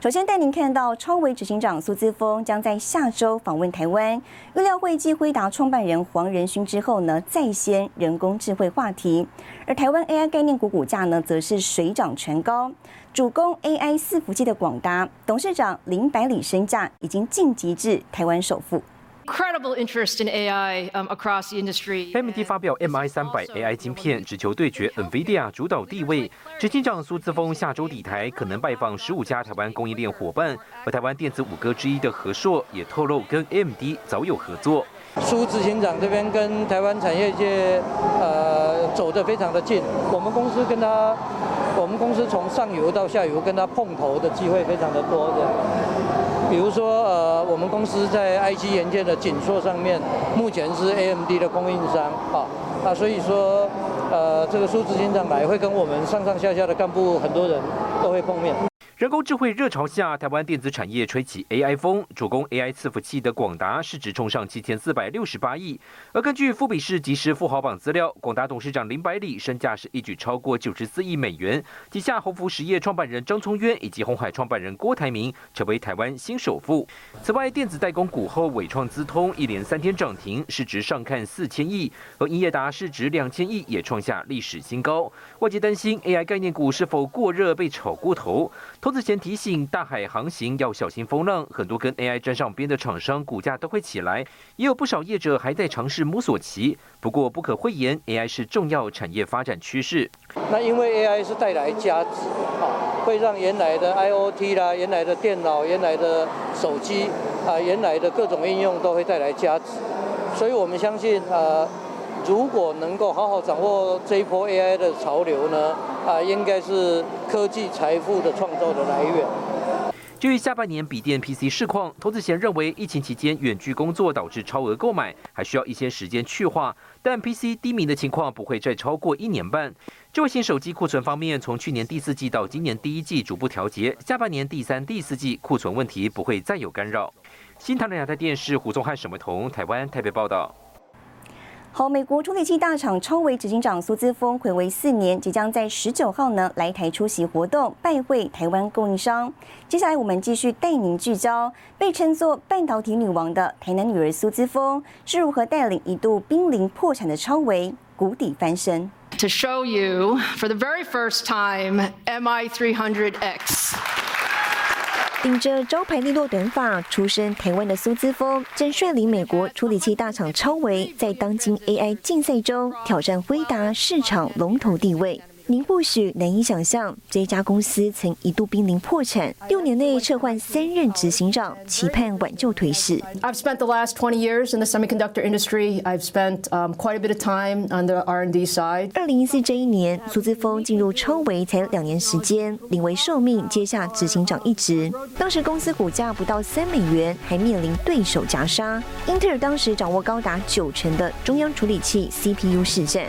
首先带您看到，超维执行长苏姿峰将在下周访问台湾，预料会继辉达创办人黄仁勋之后呢，再掀人工智慧话题。而台湾 AI 概念股股价呢，则是水涨船高。主攻 AI 伺服器的广达董事长林百里身价已经晋级至台湾首富。Incredible interest in AI um, across the industry. AMD 发表 MI 三百 AI 晶片，只求对决 NVIDIA 主导地位。执行长苏姿峰下周抵台，可能拜访十五家台湾供应链伙伴。而台湾电子五哥之一的和硕也透露，跟 AMD 早有合作。苏执行长这边跟台湾产业界呃走得非常的近，我们公司跟他，我们公司从上游到下游跟他碰头的机会非常的多的。比如说，呃，我们公司在 IC 元件的紧缩上面，目前是 AMD 的供应商，啊，那所以说，呃，这个苏执行长来会跟我们上上下下的干部很多人都会碰面。人工智慧热潮下，台湾电子产业吹起 AI 风，主攻 AI 伺服器的广达市值冲上七千四百六十八亿。而根据富比士即时富豪榜资料，广达董事长林百里身价是一举超过九十四亿美元。旗下鸿福实业创办人张聪渊以及红海创办人郭台铭成为台湾新首富。此外，电子代工股后伟创资通一连三天涨停，市值上看四千亿，而英业达市值两千亿也创下历史新高。外界担心 AI 概念股是否过热被炒过头。投资前提醒，大海航行要小心风浪，很多跟 AI 沾上边的厂商股价都会起来，也有不少业者还在尝试摸索期。不过不可讳言，AI 是重要产业发展趋势。那因为 AI 是带来价值，啊，会让原来的 IOT 啦、原来的电脑、原来的手机啊、原来的各种应用都会带来价值，所以我们相信，呃，如果能够好好掌握这一波 AI 的潮流呢？啊，应该是科技财富的创造的来源。至于下半年笔电 PC 市况，投资前认为疫情期间远距工作导致超额购买，还需要一些时间去化。但 PC 低迷的情况不会再超过一年半。智慧型手机库存方面，从去年第四季到今年第一季逐步调节，下半年第三、第四季库存问题不会再有干扰。新唐人亚太电视胡宗汉、沈维彤，台湾台北报道。好，美国处理器大厂超维执行长苏姿峰回违四年，即将在十九号呢来台出席活动，拜会台湾供应商。接下来我们继续带您聚焦，被称作半导体女王的台南女儿苏姿峰是如何带领一度濒临破产的超维谷底翻身。To show you for the very first time, MI 300X. 顶着招牌利落短发出身台湾的苏姿峰，正率领美国处理器大厂超维，在当今 AI 竞赛中挑战辉达市场龙头地位。您或许难以想象，这家公司曾一度濒临破产，六年内撤换三任执行长，期盼挽救颓势。I've spent the last twenty years in the semiconductor industry. I've spent quite a bit of time on the R&D side. 二零一四这一年，苏姿峰进入超维才两年时间，临危受命接下执行长一职。当时公司股价不到三美元，还面临对手夹杀。英特尔当时掌握高达九成的中央处理器 CPU 市占。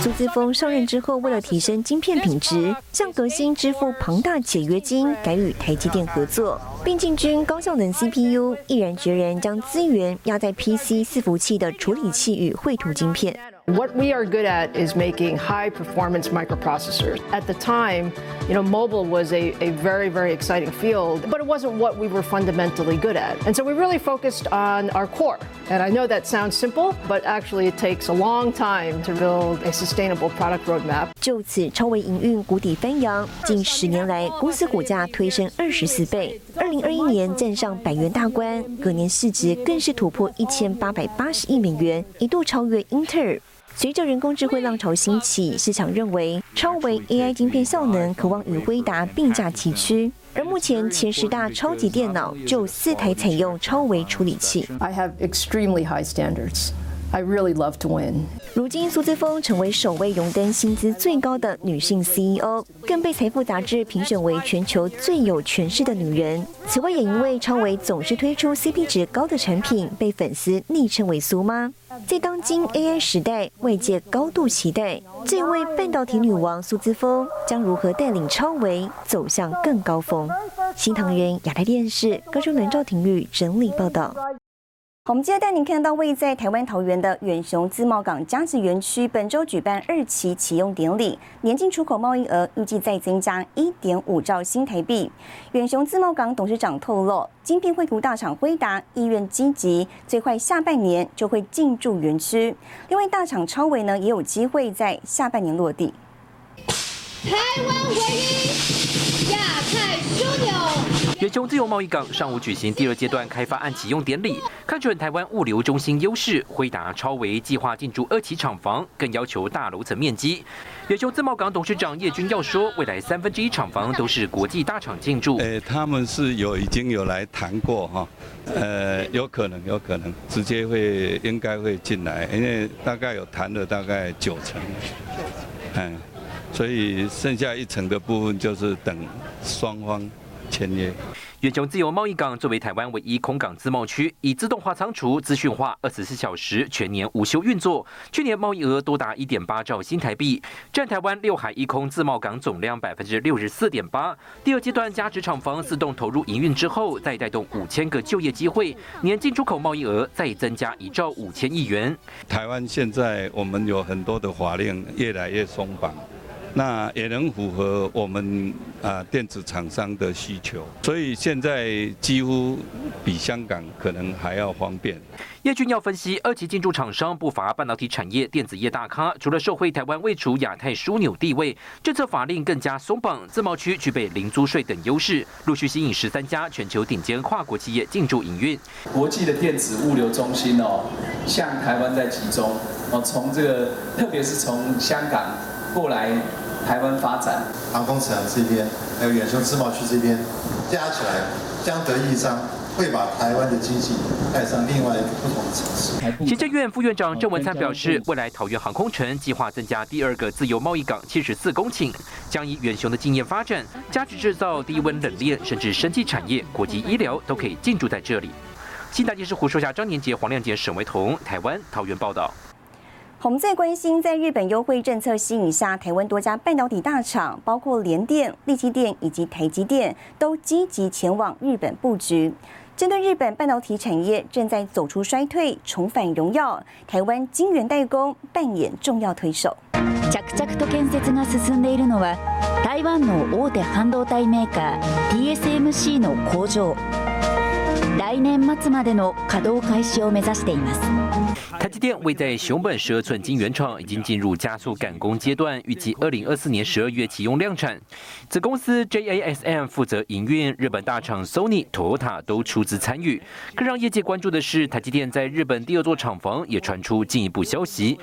苏姿峰上任之后，为了提升晶片品质，向革新支付庞大解约金，改与台积电合作，并进军高效能 CPU，毅然决然将资源压在 PC 伺服器的处理器与绘图晶片。What we are good at is making high performance microprocessors. At the time, you know, mobile was a, a very, very exciting field, but it wasn't what we were fundamentally good at. And so we really focused on our core. And I know that sounds simple, but actually it takes a long time to build a sustainable product roadmap. 就此，超微营运谷底翻扬，近十年来，公司股价推升二十四倍。二零二一年站上百元大关，隔年市值更是突破一千八百八十亿美元，一度超越英特尔。 随着人工智慧浪潮兴起，市场认为超微 AI 晶片效能渴望与辉达并驾齐驱。而目前前十大超级电脑就四台采用超微处理器。I have extremely high standards. I really love to win. 如今，苏姿丰成为首位荣登薪资最高的女性 CEO，更被财富杂志评选为全球最有权势的女人。此外，也因为超维总是推出 CP 值高的产品，被粉丝昵称为“苏妈”。在当今 AI 时代，外界高度期待这位半导体女王苏姿丰将如何带领超维走向更高峰。新唐人亚太电视高中南赵廷玉整理报道。我们接着带您看到位在台湾桃园的远雄自贸港加值园区，本周举办二期启用典礼，年进出口贸易额预计再增加一点五兆新台币。远雄自贸港董事长透露，晶片绘图大厂辉达意愿积极，最快下半年就会进驻园区。另外，大厂超维呢也有机会在下半年落地。台湾唯一亚太枢纽。远雄自由贸易港上午举行第二阶段开发案启用典礼，看准台湾物流中心优势，辉达超维计划进驻二期厂房，更要求大楼层面积。远雄自贸港董事长叶军耀说，未来三分之一厂房都是国际大厂进驻。诶，他们是有已经有来谈过哈，呃，有可能有可能直接会应该会进来，因为大概有谈了大概九成，嗯，所以剩下一层的部分就是等双方。签约。远雄自由贸易港作为台湾唯一空港自贸区，以自动化仓储、资讯化、二十四小时全年无休运作。去年贸易额多达一点八兆新台币，占台湾六海一空自贸港总量百分之六十四点八。第二阶段加值厂房自动投入营运之后，再带动五千个就业机会，年进出口贸易额再增加一兆五千亿元。台湾现在我们有很多的法令越来越松绑。那也能符合我们啊电子厂商的需求，所以现在几乎比香港可能还要方便。叶俊耀分析，二级进驻厂商不乏半导体产业、电子业大咖，除了受惠台湾未处亚太枢纽地位，政策法令更加松绑，自贸区具备零租税等优势，陆续吸引十三家全球顶尖跨国企业进驻营运。国际的电子物流中心哦，向台湾在集中哦，从这个特别是从香港过来。台湾发展，航空城这边，还有远雄自贸区这边，加起来将得益彰，会把台湾的经济带上另外一个不同的层次。行政院副院长郑文灿表示，未来桃园航空城计划增加第二个自由贸易港七十四公顷，将以远雄的经验发展，加值制造、低温冷链，甚至生技产业、国际医疗都可以进驻在这里。新大电视胡淑霞、张年杰、黄亮杰、沈维彤，台湾桃园报道。我们最关心，在日本优惠政策吸引下，台湾多家半导体大厂，包括联电、力积电以及台积电，都积极前往日本布局。针对日本半导体产业正在走出衰退、重返荣耀，台湾晶圆代工扮演重要推手。着々と建設が進んでいるのは台湾の大手半導体メーカー TSMC の工場。 来年末までの稼働開始を目指しています。台积电位在熊本十二寸晶圆厂已经进入加速赶工阶段，预计二零二四年十二月启用量产。子公司 JASM 负责营运，日本大厂 Sony、Toyota 都出资参与。更让业界关注的是，台积电在日本第二座厂房也传出进一步消息。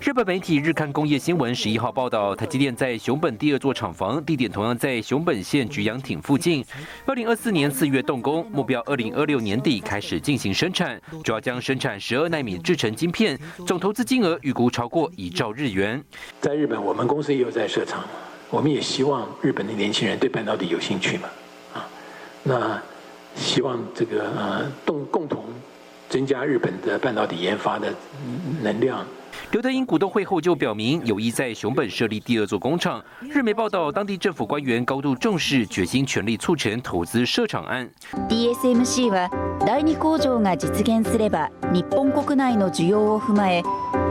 日本媒体日刊工业新闻十一号报道，台积电在熊本第二座厂房地点同样在熊本县菊阳町附近，二零二四年四月动工，目标二零二六 年底开始进行生产，主要将生产十二纳米制成。晶片总投资金额预估超过一兆日元。在日本，我们公司也有在设厂，我们也希望日本的年轻人对半导体有兴趣嘛，啊，那希望这个呃共共同增加日本的半导体研发的能量。刘德英股东会后就表明有意在熊本设立第二座工厂。日媒报道，当地政府官员高度重视，决心全力促成投资设厂案。DSMC は第二工場が実現すれば、日本国内の需要を踏まえ、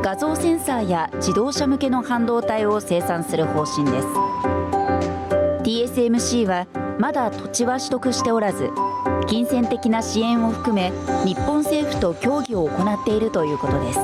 画像センサーや自動車向けの半導体を生産する方針です。TSMC はまだ土地は取得しておらず、金銭的な支援を含め、日本政府と協議を行っているということです。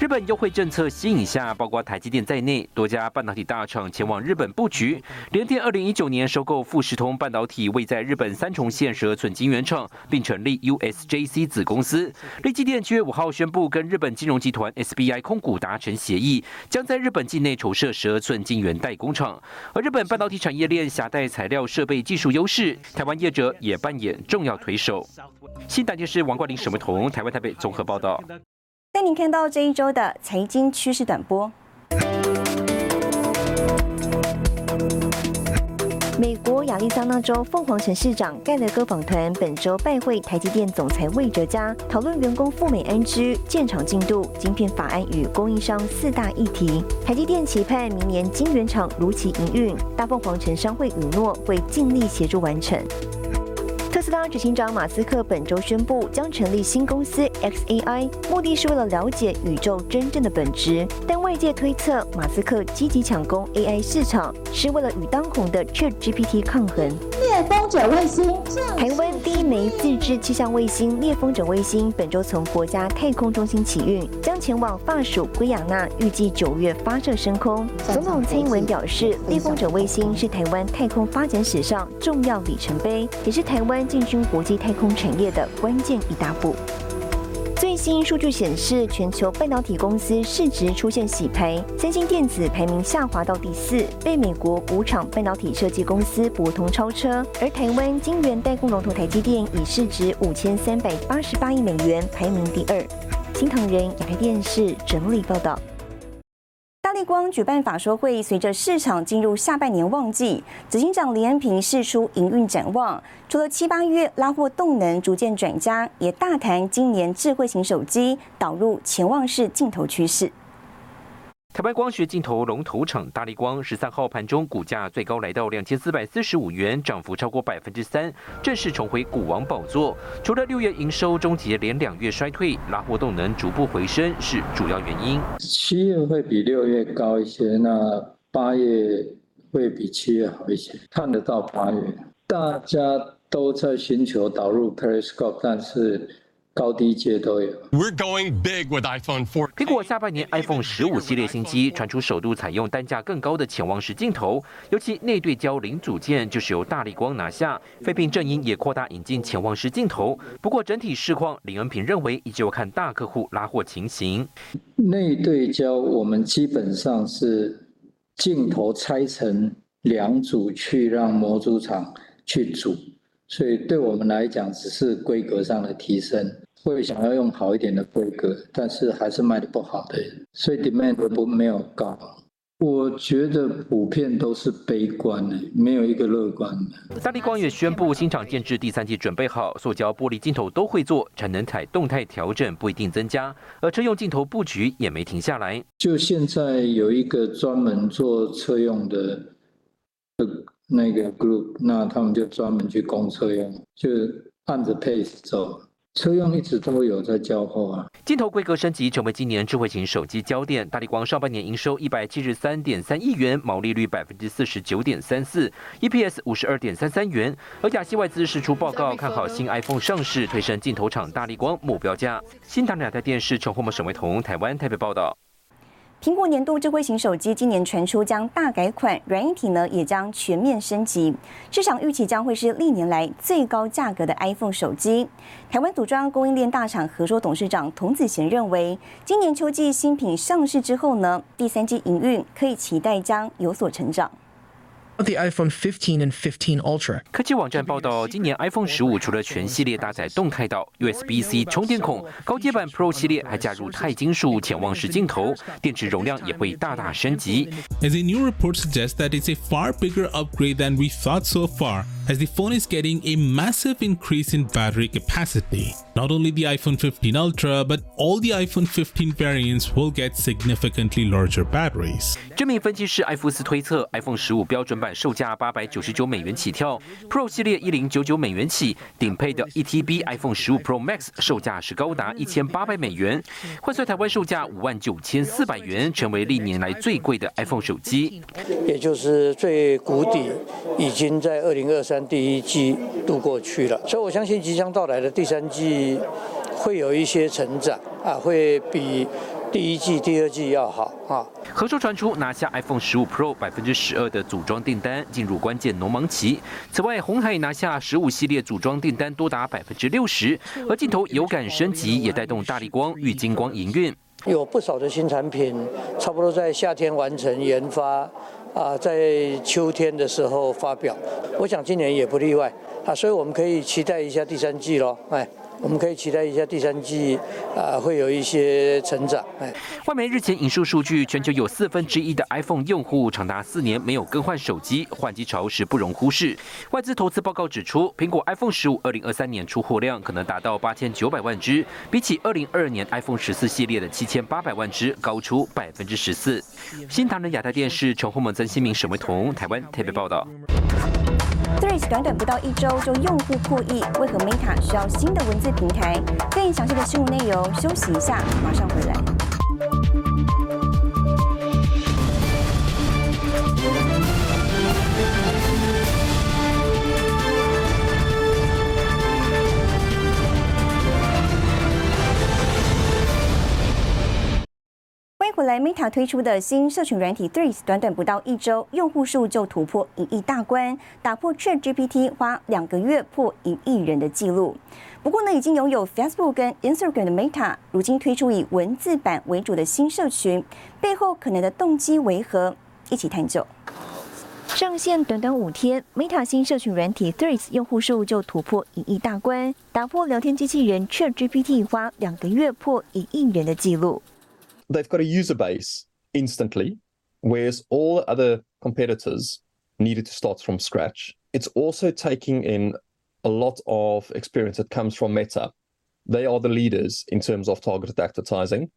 日本优惠政策吸引下，包括台积电在内多家半导体大厂前往日本布局。联电二零一九年收购富士通半导体位在日本三重县十二寸晶圆厂，并成立 USJC 子公司。立积电七月五号宣布跟日本金融集团 SBI 控股达成协议，将在日本境内筹设十二寸晶圆代工厂。而日本半导体产业链狭带材料设备技术优势，台湾业者也扮演重要推手。新大电视王冠林、沈文彤，台湾台北综合报道。带您看到这一周的财经趋势短波。美国亚利桑那州凤凰城市长盖勒哥访团本周拜会台积电总裁魏哲嘉，讨论员工赴美安居、建厂进度、晶片法案与供应商四大议题。台积电期盼明年晶圆厂如期营运，大凤凰城商会允诺会尽力协助完成。特斯拉执行长马斯克本周宣布将成立新公司 XAI，目的是为了了解宇宙真正的本质。但外界推测，马斯克积极抢攻 AI 市场，是为了与当红的 ChatGPT 抗衡。猎风者卫星，台湾第一枚自制气象卫星猎风者卫星本周从国家太空中心起运，将前往法属圭亚那，预计九月发射升空。总统蔡英文表示，猎风者卫星是台湾太空发展史上重要里程碑，也是台湾进军国际太空产业的关键一大步。最新数据显示，全球半导体公司市值出现洗牌，三星电子排名下滑到第四，被美国五厂半导体设计公司博通超车。而台湾晶圆代工龙头台积电以市值五千三百八十八亿美元排名第二。新唐人亚太电视整理报道。大力光举办法说会，随着市场进入下半年旺季，执行长林恩平释出营运展望。除了七八月拉货动能逐渐转佳，也大谈今年智慧型手机导入潜望式镜头趋势。台湾光学镜头龙头厂大力光十三号盘中股价最高来到两千四百四十五元，涨幅超过百分之三，正式重回股王宝座。除了六月营收终结连两月衰退，拉货动能逐步回升是主要原因。七月会比六月高一些，那八月会比七月好一些，看得到八月。大家都在寻求导入 Periscope，但是。高低阶都有。We're going big with iPhone 4. 苹果下半年 iPhone 十五系列新机传出首度采用单价更高的潜望式镜头，尤其内对焦零组件就是由大力光拿下。废品阵营也扩大引进潜望式镜头，不过整体市况，林恩平认为依旧看大客户拉货情形。内对焦我们基本上是镜头拆成两组去让模组厂去组。所以对我们来讲，只是规格上的提升，会想要用好一点的规格，但是还是卖的不好的，所以 demand 不没有高。我觉得普遍都是悲观的，没有一个乐观的。大力光也宣布新厂建制第三季准备好，塑胶、玻璃镜头都会做，产能台动态调整不一定增加，而车用镜头布局也没停下来。就现在有一个专门做车用的。那个 group，那他们就专门去供车用，就按着 pace 走。车用一直都有在交货啊。镜头规格升级成为今年智慧型手机焦点。大力光上半年营收一百七十三点三亿元，毛利率百分之四十九点三四，EPS 五十二点三三元。而亚细外资释出报告，看好新 iPhone 上市，推升镜头厂大力光目标价。新唐两台电视陈宏模、沈维彤，台湾台北报道。苹果年度智慧型手机今年传出将大改款，软硬体呢也将全面升级。市场预期将会是历年来最高价格的 iPhone 手机。台湾组装供应链大厂合作董事长童子贤认为，今年秋季新品上市之后呢，第三季营运可以期待将有所成长。The iPhone 15 and 15 Ultra。科技网站报道，今年 iPhone 十五除了全系列搭载动态岛、USB-C 充电孔，高阶版 Pro 系列还加入钛金属潜望式镜头，电池容量也会大大升级。As a new report suggests that it's a far bigger upgrade than we thought so far, as the phone is getting a massive increase in battery capacity. Not only the iPhone 15 Ultra, but all the iPhone 15 variants will get significantly larger batteries. 知名分析师艾夫斯推测，iPhone 十五标准版售价八百九十九美元起跳，Pro 系列一零九九美元起，顶配的 1TB iPhone 十五 Pro Max 售价是高达一千八百美元，换算台湾售价五万九千四百元，成为历年来最贵的 iPhone 手机。也就是最谷底，已经在二零二三 第一季度过去了，所以我相信即将到来的第三季会有一些成长啊，会比。第一季、第二季要好啊！合作传出拿下 iPhone 十五 Pro 百分之十二的组装订单，进入关键农忙期。此外，红海拿下十五系列组装订单多达百分之六十，而镜头有感升级也带动大力光、玉金光营运。有不少的新产品，差不多在夏天完成研发，啊，在秋天的时候发表。我想今年也不例外啊，所以我们可以期待一下第三季喽，哎。我们可以期待一下第三季啊会有一些成长。哎，外媒日前引述数据，全球有四分之一的 iPhone 用户长达四年没有更换手机，换机潮是不容忽视。外资投资报告指出，苹果 iPhone 十五二零二三年出货量可能达到八千九百万只，比起二零二二年 iPhone 十四系列的七千八百万只高出百分之十四。新唐人亚太电视陈宏猛、曾新明、沈维彤，台湾特别报道。Threads 短短不到一周就用户破亿，为何 Meta 需要新的文字平台？更详细的新闻内容，休息一下，马上回来。欢迎回来，Meta 推出的新社群软体 Threads，短短不到一周，用户数就突破一亿大关，打破 ChatGPT 花两个月破一亿人的记录。不过呢，已经拥有 Facebook 跟 Instagram 的 Meta，如今推出以文字版为主的新社群，背后可能的动机为何？一起探究。上线短短五天，Meta 新社群软体 Threads 用户数就突破一亿大关，打破聊天机器人 ChatGPT 花两个月破一亿人的记录。They've got a user base instantly, whereas all other competitors needed to start from scratch. It's also taking in a lot of experience that comes from Meta. They are the leaders in terms of targeted advertising,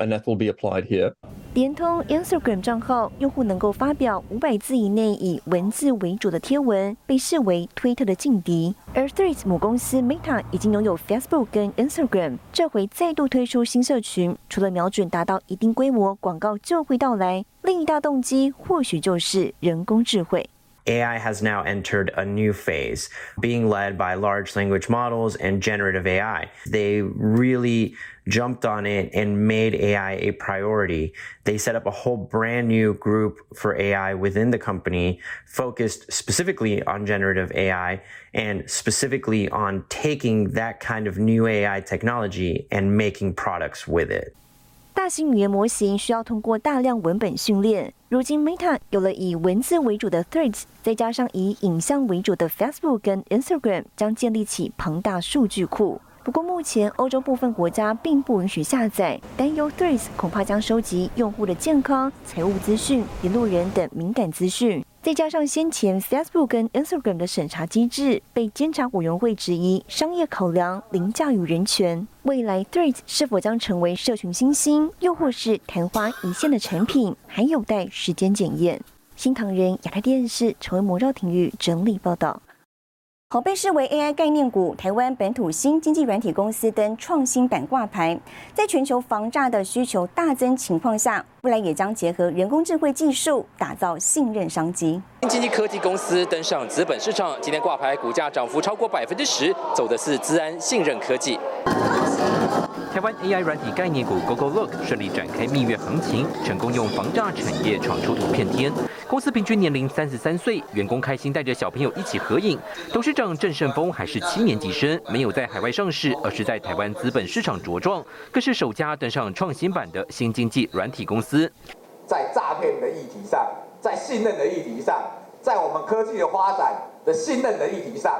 and that will be applied here. 联通 Instagram 账号用户能够发表五百字以内以文字为主的贴文，被视为推特的劲敌。而 Threads 母公司 Meta 已经拥有 Facebook 跟 Instagram，这回再度推出新社群，除了瞄准达到一定规模，广告就会到来。另一大动机或许就是人工智慧。AI has now entered a new phase, being led by large language models and generative AI. They really jumped on it and made AI a priority. They set up a whole brand new group for AI within the company, focused specifically on generative AI and specifically on taking that kind of new AI technology and making products with it. 大型语言模型需要通过大量文本训练。如今，Meta 有了以文字为主的 Threads，再加上以影像为主的 Facebook 跟 Instagram，将建立起庞大数据库。不过，目前欧洲部分国家并不允许下载，担忧 Threads 恐怕将收集用户的健康、财务资讯、联络人等敏感资讯。再加上先前 Facebook 跟 Instagram 的审查机制被监察委员会质疑商业考量凌驾于人权，未来 Threads 是否将成为社群新星，又或是昙花一现的产品，还有待时间检验。新唐人亚太电视成为魔兆体育整理报道。好，被视为 AI 概念股，台湾本土新经济软体公司登创新板挂牌，在全球防诈的需求大增情况下，未来也将结合人工智慧技术，打造信任商机。新经济科技公司登上资本市场，今天挂牌，股价涨幅超过百分之十，走的是资安信任科技。台湾 AI 软体概念股 GoGoLook 顺利展开蜜月行情，成功用防诈产业闯出图片天。公司平均年龄三十三岁，员工开心带着小朋友一起合影。董事长郑胜峰还是七年级生，没有在海外上市，而是在台湾资本市场茁壮，更是首家登上创新版的新经济软体公司。在诈骗的议题上，在信任的议题上，在我们科技的发展的信任的议题上，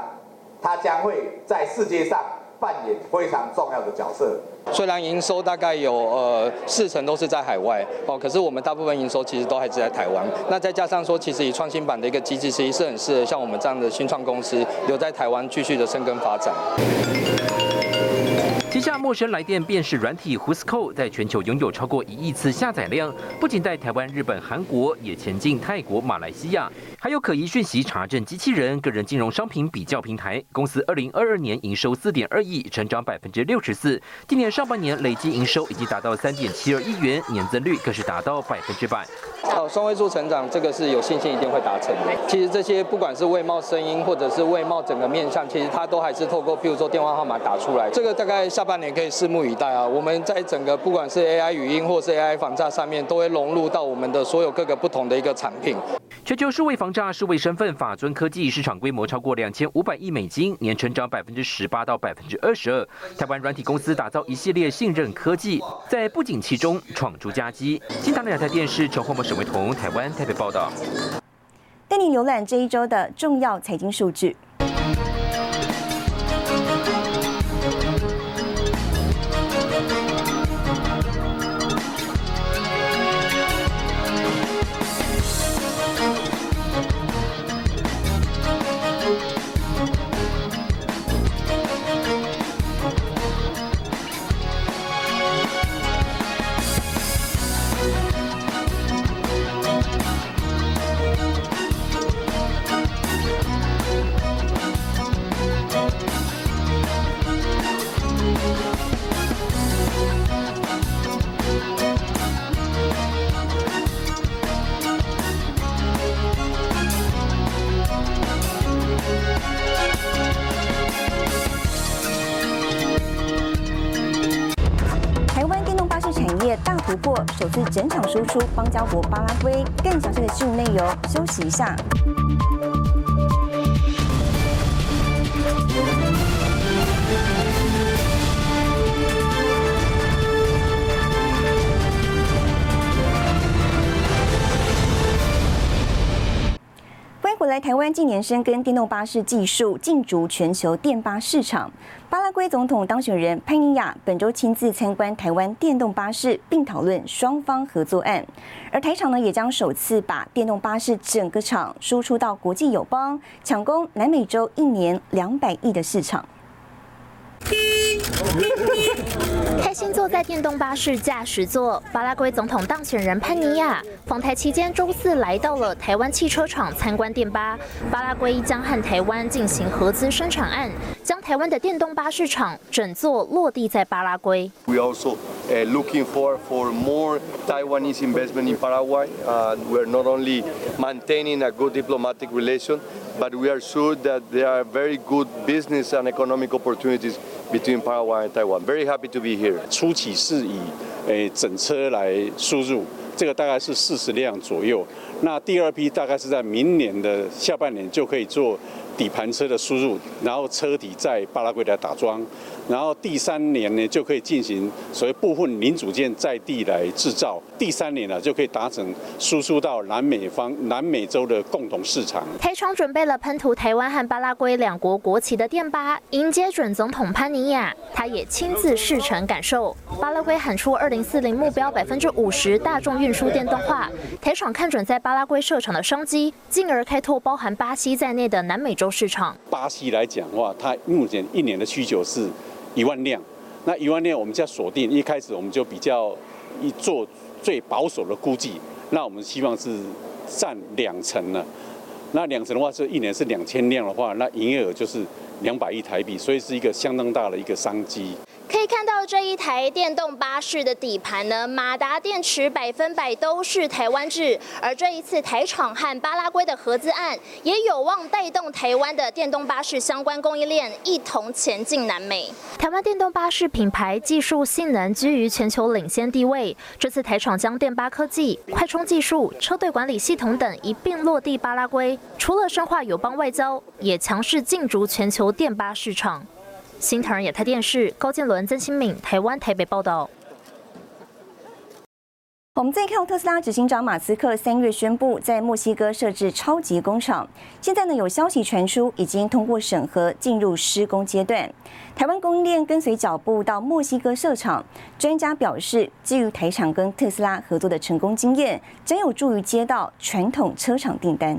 它将会在世界上扮演非常重要的角色。虽然营收大概有呃四成都是在海外哦，可是我们大部分营收其实都还是在台湾。那再加上说，其实以创新版的一个机制，其实是很适合像我们这样的新创公司留在台湾继续的生根发展。旗下陌生来电辨识软体 Who's c o 在全球拥有超过一亿次下载量，不仅在台湾、日本、韩国，也前进泰国、马来西亚。还有可疑讯息查证机器人、个人金融商品比较平台。公司二零二二年营收四点二亿，成长百分之六十四。今年上半年累计营收已经达到三点七二亿元，年增率更是达到百分之百。哦，双位数成长，这个是有信心一定会达成的。其实这些不管是外贸声音，或者是外贸整个面向，其实它都还是透过譬如说电话号码打出来。这个大概下半年可以拭目以待啊。我们在整个不管是 AI 语音或是 AI 防诈上面，都会融入到我们的所有各个不同的一个产品。全球数位防诈、数位身份法尊科技市场规模超过两千五百亿美金，年成长百分之十八到百分之二十二。台湾软体公司打造一系列信任科技，在不景气中闯出佳绩。新唐两台电视陈宏博、沈维彤，台湾台北报道。带你浏览这一周的重要财经数据。休息一下。台湾近年深耕电动巴士技术，进驻全球电巴市场。巴拉圭总统当选人潘尼亚本周亲自参观台湾电动巴士，并讨论双方合作案。而台厂呢，也将首次把电动巴士整个厂输出到国际友邦，抢攻南美洲一年两百亿的市场。开心坐在电动巴士驾驶座，巴拉圭总统当选人潘尼亚访台期间，周四来到了台湾汽车厂参观电巴。巴拉圭将和台湾进行合资生产案，将台湾的电动巴士厂整座落地在巴拉圭。We also looking for for more Taiwanese investment in Paraguay. We're not only maintaining a good diplomatic relation, but we are sure that there are very good business and economic opportunities. between Paraguay and Taiwan. Very happy to be here. 初期是以诶整车来输入， 这个大概是四十辆左右。那第二批大概是在明年的下半年就可以做底盘车的输入，然后车底在巴拉圭来打桩。然后第三年呢，就可以进行所谓部分零组件在地来制造。第三年呢，就可以达成输出到南美方、南美洲的共同市场。台厂准备了喷涂台湾和巴拉圭两国国旗的电巴，迎接准总统潘尼亚。他也亲自试乘感受。巴拉圭喊出二零四零目标百分之五十大众运输电动化，台厂看准在巴拉圭设厂的商机，进而开拓包含巴西在内的南美洲市场。巴西来讲的话，它目前一年的需求是。一万辆，那一万辆我们就要锁定。一开始我们就比较一做最保守的估计，那我们希望是占两成呢。那两成的话，是一年是两千辆的话，那营业额就是两百亿台币，所以是一个相当大的一个商机。可以看到这一台电动巴士的底盘呢，马达电池百分百都是台湾制，而这一次台厂和巴拉圭的合资案，也有望带动台湾的电动巴士相关供应链一同前进南美。台湾电动巴士品牌技术性能居于全球领先地位，这次台厂将电巴科技、快充技术、车队管理系统等一并落地巴拉圭，除了深化友邦外交，也强势进驻全球电巴市场。新唐人亚太电视高建伦、曾新敏，台湾台北报道。我们再看特斯拉执行长马斯克三月宣布在墨西哥设置超级工厂，现在呢有消息传出，已经通过审核进入施工阶段。台湾供应链跟随脚步到墨西哥设厂，专家表示，基于台厂跟特斯拉合作的成功经验，将有助于接到传统车厂订单。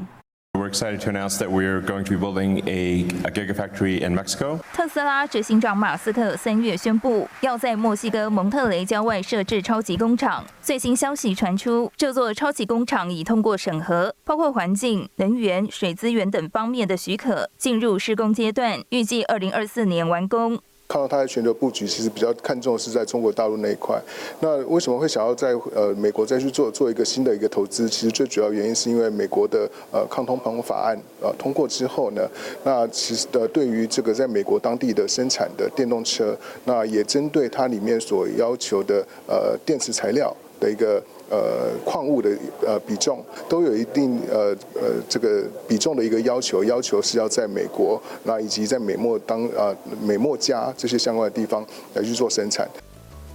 Excited to announce that we're going to be building a, a gigafactory in Mexico. 特斯拉执行长马斯克三月宣布，要在墨西哥蒙特雷郊外设置超级工厂。最新消息传出，这座超级工厂已通过审核，包括环境、能源、水资源等方面的许可，进入施工阶段，预计二零二四年完工。看到它的全球布局，其实比较看重的是在中国大陆那一块。那为什么会想要在呃美国再去做做一个新的一个投资？其实最主要原因是因为美国的呃抗通膨法案呃通过之后呢，那其实的对于这个在美国当地的生产的电动车，那也针对它里面所要求的呃电池材料的一个。呃，矿物的呃比重都有一定呃呃这个比重的一个要求，要求是要在美国，那以及在美墨当啊美墨加这些相关的地方来去做生产。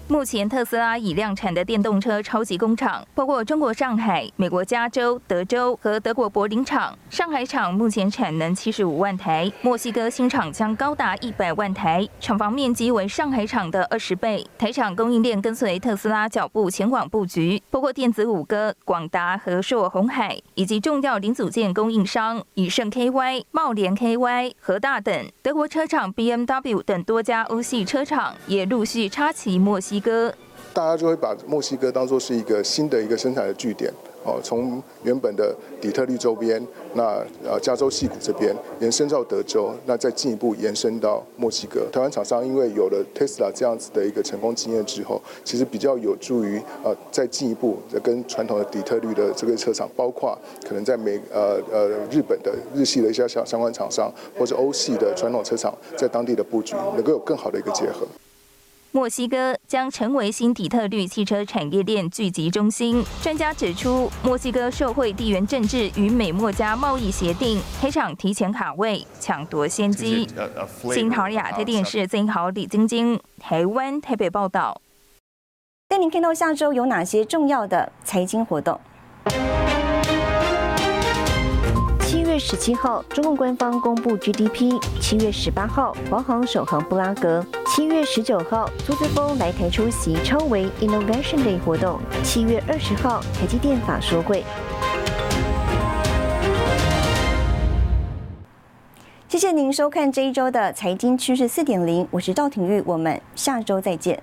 目前特斯拉已量产的电动车超级工厂，包括中国上海、美国加州、德州和德国柏林厂。上海厂目前产能七十五万台，墨西哥新厂将高达一百万台，厂房面积为上海厂的二十倍。台厂供应链跟随特斯拉脚步前往布局，包括电子五哥、广达、和硕、红海，以及重要零组件供应商以盛 KY、茂联 KY、和大等。德国车厂 BMW 等多家欧系车厂也陆续插旗墨西。哥，大家就会把墨西哥当做是一个新的一个生产的据点哦，从原本的底特律周边，那呃加州西谷这边延伸到德州，那再进一步延伸到墨西哥。台湾厂商因为有了 Tesla 这样子的一个成功经验之后，其实比较有助于呃再进一步跟传统的底特律的这个车厂，包括可能在美呃呃日本的日系的一些相相关厂商，或者欧系的传统车厂，在当地的布局，能够有更好的一个结合。墨西哥将成为新底特律汽车产业链聚集中心。专家指出，墨西哥社会地缘政治与美墨加贸易协定，黑场提前卡位，抢夺先机。新桃亚特电视曾豪、李晶晶，台湾台北报道。带您看到下周有哪些重要的财经活动。月十七号，中共官方公布 GDP。七月十八号，华航首航布拉格。七月十九号，苏姿峰来台出席超维 Innovation Day 活动。七月二十号，台积电法说会。谢谢您收看这一周的财经趋势四点零，我是赵廷玉，我们下周再见。